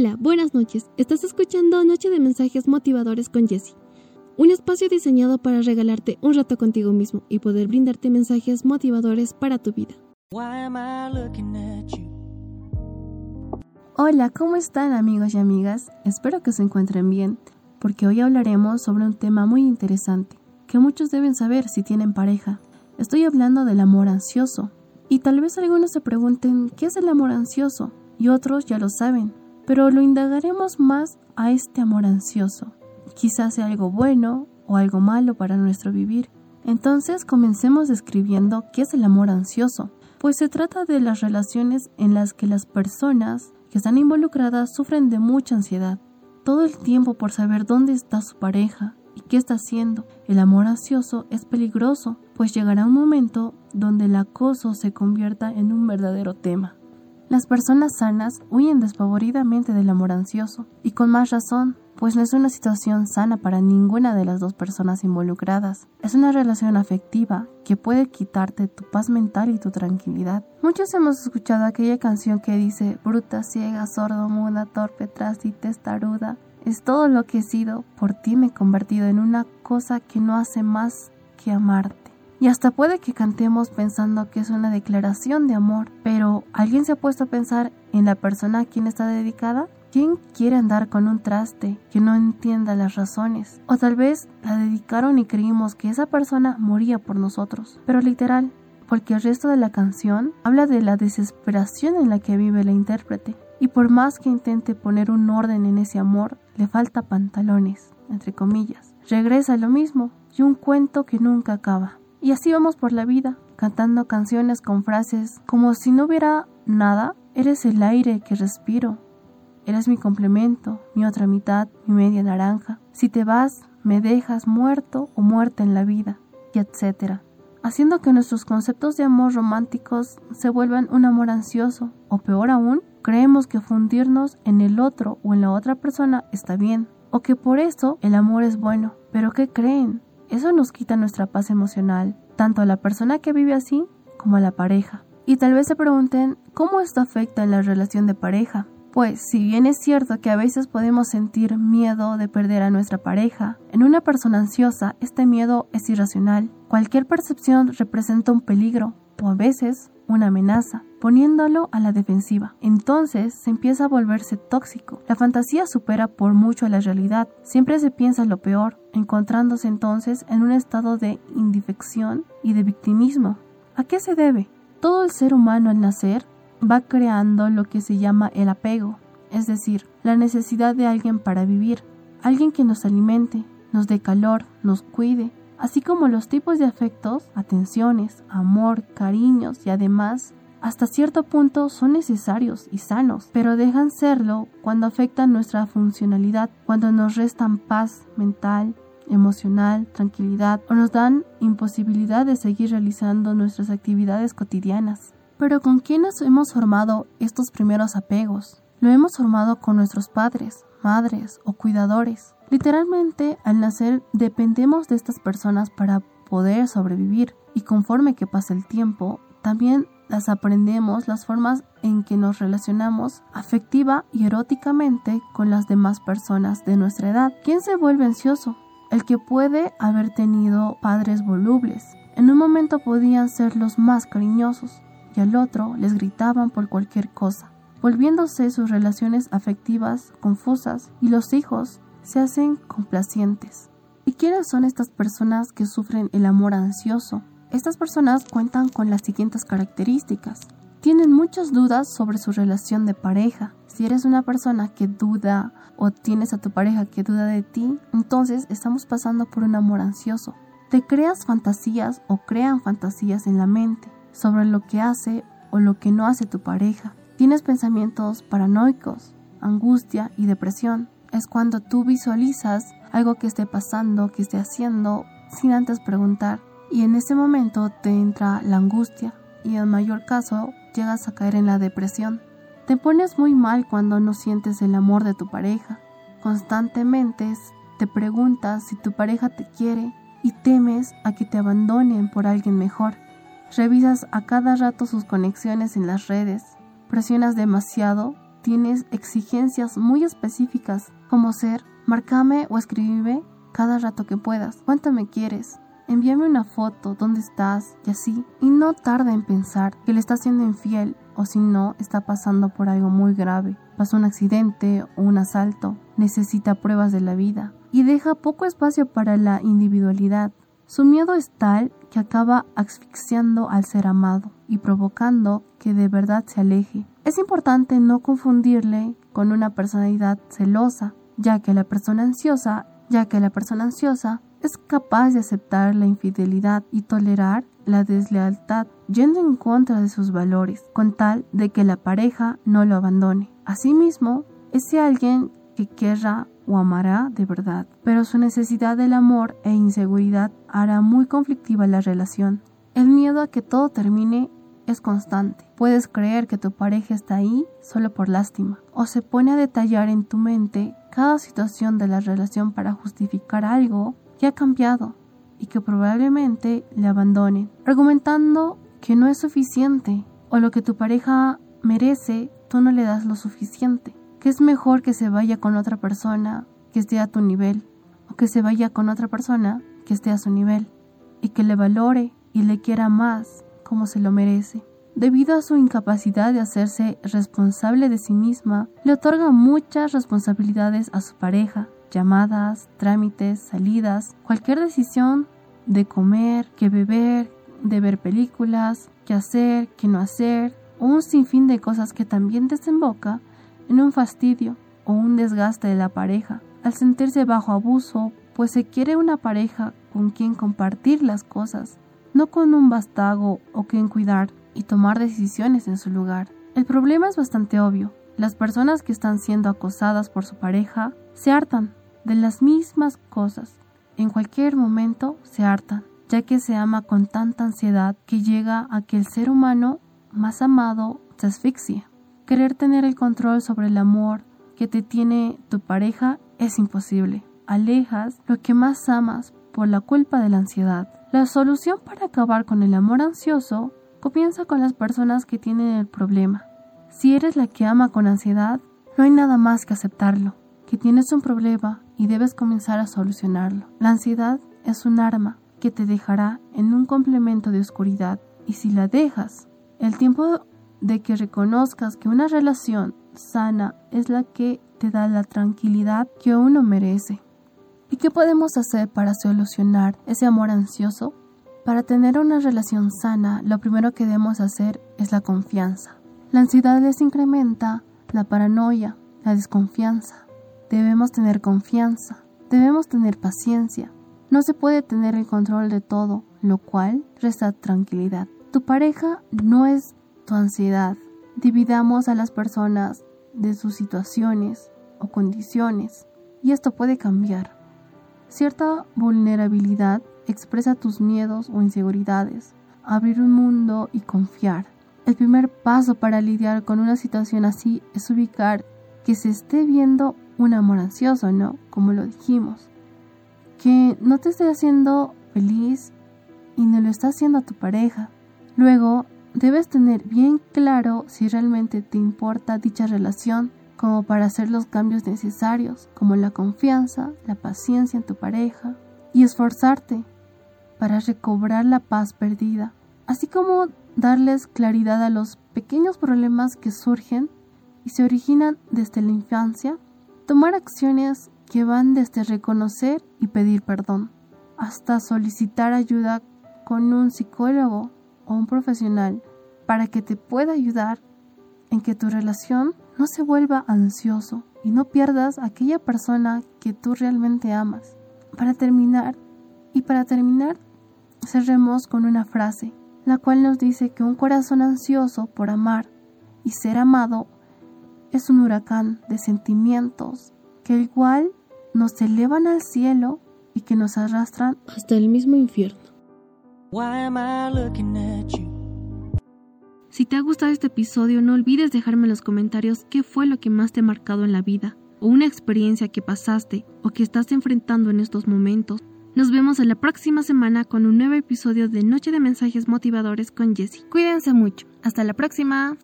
Hola, buenas noches. Estás escuchando Noche de Mensajes Motivadores con Jesse. Un espacio diseñado para regalarte un rato contigo mismo y poder brindarte mensajes motivadores para tu vida. Hola, ¿cómo están amigos y amigas? Espero que se encuentren bien, porque hoy hablaremos sobre un tema muy interesante, que muchos deben saber si tienen pareja. Estoy hablando del amor ansioso. Y tal vez algunos se pregunten, ¿qué es el amor ansioso? Y otros ya lo saben, pero lo indagaremos más a este amor ansioso. Quizás sea algo bueno o algo malo para nuestro vivir. Entonces comencemos describiendo qué es el amor ansioso, pues se trata de las relaciones en las que las personas que están involucradas sufren de mucha ansiedad, todo el tiempo por saber dónde está su pareja y qué está haciendo. El amor ansioso es peligroso, pues llegará un momento donde el acoso se convierta en un verdadero tema. Las personas sanas huyen despavoridamente del amor ansioso, y con más razón, pues no es una situación sana para ninguna de las dos personas involucradas. Es una relación afectiva que puede quitarte tu paz mental y tu tranquilidad. Muchos hemos escuchado aquella canción que dice bruta, ciega, sordo, muda, torpe, tras y testaruda. Es todo lo que he sido, por ti me he convertido en una cosa que no hace más que amarte. Y hasta puede que cantemos pensando que es una declaración de amor, pero ¿alguien se ha puesto a pensar en la persona a quien está dedicada? ¿Quién quiere andar con un traste que no entienda las razones? O tal vez la dedicaron y creímos que esa persona moría por nosotros. Pero literal, porque el resto de la canción habla de la desesperación en la que vive la intérprete. Y por más que intente poner un orden en ese amor, le falta pantalones, entre comillas. Regresa lo mismo y un cuento que nunca acaba. Y así vamos por la vida, cantando canciones con frases como si no hubiera nada, eres el aire que respiro, eres mi complemento, mi otra mitad, mi media naranja. Si te vas, me dejas muerto o muerta en la vida, y etcétera. Haciendo que nuestros conceptos de amor románticos se vuelvan un amor ansioso, o peor aún, creemos que fundirnos en el otro o en la otra persona está bien, o que por eso el amor es bueno. Pero ¿qué creen? Eso nos quita nuestra paz emocional, tanto a la persona que vive así como a la pareja. Y tal vez se pregunten cómo esto afecta en la relación de pareja. Pues si bien es cierto que a veces podemos sentir miedo de perder a nuestra pareja, en una persona ansiosa este miedo es irracional. Cualquier percepción representa un peligro o a veces una amenaza, poniéndolo a la defensiva. Entonces se empieza a volverse tóxico. La fantasía supera por mucho a la realidad. Siempre se piensa lo peor, encontrándose entonces en un estado de indefección y de victimismo. ¿A qué se debe? Todo el ser humano al nacer va creando lo que se llama el apego, es decir, la necesidad de alguien para vivir, alguien que nos alimente, nos dé calor, nos cuide, así como los tipos de afectos, atenciones, amor, cariños y además hasta cierto punto son necesarios y sanos, pero dejan serlo cuando afectan nuestra funcionalidad, cuando nos restan paz mental, emocional, tranquilidad o nos dan imposibilidad de seguir realizando nuestras actividades cotidianas. Pero ¿con quiénes hemos formado estos primeros apegos? Lo hemos formado con nuestros padres, madres o cuidadores. Literalmente, al nacer dependemos de estas personas para poder sobrevivir y conforme que pasa el tiempo, también las aprendemos las formas en que nos relacionamos afectiva y eróticamente con las demás personas de nuestra edad. ¿Quién se vuelve ansioso? El que puede haber tenido padres volubles. En un momento podían ser los más cariñosos y al otro les gritaban por cualquier cosa, volviéndose sus relaciones afectivas confusas y los hijos se hacen complacientes. ¿Y quiénes son estas personas que sufren el amor ansioso? Estas personas cuentan con las siguientes características. Tienen muchas dudas sobre su relación de pareja. Si eres una persona que duda o tienes a tu pareja que duda de ti, entonces estamos pasando por un amor ansioso. Te creas fantasías o crean fantasías en la mente sobre lo que hace o lo que no hace tu pareja. Tienes pensamientos paranoicos, angustia y depresión es cuando tú visualizas algo que esté pasando, que esté haciendo, sin antes preguntar. Y en ese momento te entra la angustia y en mayor caso llegas a caer en la depresión. Te pones muy mal cuando no sientes el amor de tu pareja. Constantemente te preguntas si tu pareja te quiere y temes a que te abandonen por alguien mejor. Revisas a cada rato sus conexiones en las redes. Presionas demasiado tienes exigencias muy específicas, como ser, marcame o escríbeme cada rato que puedas. ¿Cuánto me quieres? Envíame una foto, dónde estás y así. Y no tarda en pensar que le está siendo infiel o si no, está pasando por algo muy grave. Pasó un accidente o un asalto. Necesita pruebas de la vida. Y deja poco espacio para la individualidad. Su miedo es tal que acaba asfixiando al ser amado y provocando que de verdad se aleje. Es importante no confundirle con una personalidad celosa, ya que la persona ansiosa, ya que la persona ansiosa es capaz de aceptar la infidelidad y tolerar la deslealtad, yendo en contra de sus valores, con tal de que la pareja no lo abandone. Asimismo, ese alguien que querrá o amará de verdad, pero su necesidad del amor e inseguridad hará muy conflictiva la relación. El miedo a que todo termine es constante. Puedes creer que tu pareja está ahí solo por lástima, o se pone a detallar en tu mente cada situación de la relación para justificar algo que ha cambiado y que probablemente le abandonen, argumentando que no es suficiente o lo que tu pareja merece, tú no le das lo suficiente que es mejor que se vaya con otra persona que esté a tu nivel o que se vaya con otra persona que esté a su nivel y que le valore y le quiera más como se lo merece. Debido a su incapacidad de hacerse responsable de sí misma, le otorga muchas responsabilidades a su pareja, llamadas, trámites, salidas, cualquier decisión de comer, que beber, de ver películas, qué hacer, qué no hacer, un sinfín de cosas que también desemboca en un fastidio o un desgaste de la pareja, al sentirse bajo abuso, pues se quiere una pareja con quien compartir las cosas, no con un bastago o quien cuidar y tomar decisiones en su lugar. El problema es bastante obvio. Las personas que están siendo acosadas por su pareja se hartan de las mismas cosas. En cualquier momento se hartan, ya que se ama con tanta ansiedad que llega a que el ser humano más amado se asfixia. Querer tener el control sobre el amor que te tiene tu pareja es imposible. Alejas lo que más amas por la culpa de la ansiedad. La solución para acabar con el amor ansioso comienza con las personas que tienen el problema. Si eres la que ama con ansiedad, no hay nada más que aceptarlo, que tienes un problema y debes comenzar a solucionarlo. La ansiedad es un arma que te dejará en un complemento de oscuridad y si la dejas, el tiempo de que reconozcas que una relación sana es la que te da la tranquilidad que uno merece. ¿Y qué podemos hacer para solucionar ese amor ansioso? Para tener una relación sana, lo primero que debemos hacer es la confianza. La ansiedad les incrementa la paranoia, la desconfianza. Debemos tener confianza, debemos tener paciencia. No se puede tener el control de todo, lo cual resta tranquilidad. Tu pareja no es tu ansiedad. Dividamos a las personas de sus situaciones o condiciones y esto puede cambiar. Cierta vulnerabilidad expresa tus miedos o inseguridades, abrir un mundo y confiar. El primer paso para lidiar con una situación así es ubicar que se esté viendo un amor ansioso, ¿no? Como lo dijimos. Que no te esté haciendo feliz y no lo está haciendo a tu pareja. Luego, Debes tener bien claro si realmente te importa dicha relación como para hacer los cambios necesarios, como la confianza, la paciencia en tu pareja y esforzarte para recobrar la paz perdida, así como darles claridad a los pequeños problemas que surgen y se originan desde la infancia, tomar acciones que van desde reconocer y pedir perdón hasta solicitar ayuda con un psicólogo o un profesional para que te pueda ayudar en que tu relación no se vuelva ansioso y no pierdas a aquella persona que tú realmente amas. Para terminar, y para terminar, cerremos con una frase, la cual nos dice que un corazón ansioso por amar y ser amado es un huracán de sentimientos que igual nos elevan al cielo y que nos arrastran hasta el mismo infierno. Si te ha gustado este episodio, no olvides dejarme en los comentarios qué fue lo que más te ha marcado en la vida, o una experiencia que pasaste o que estás enfrentando en estos momentos. Nos vemos en la próxima semana con un nuevo episodio de Noche de Mensajes Motivadores con Jessie. Cuídense mucho. Hasta la próxima.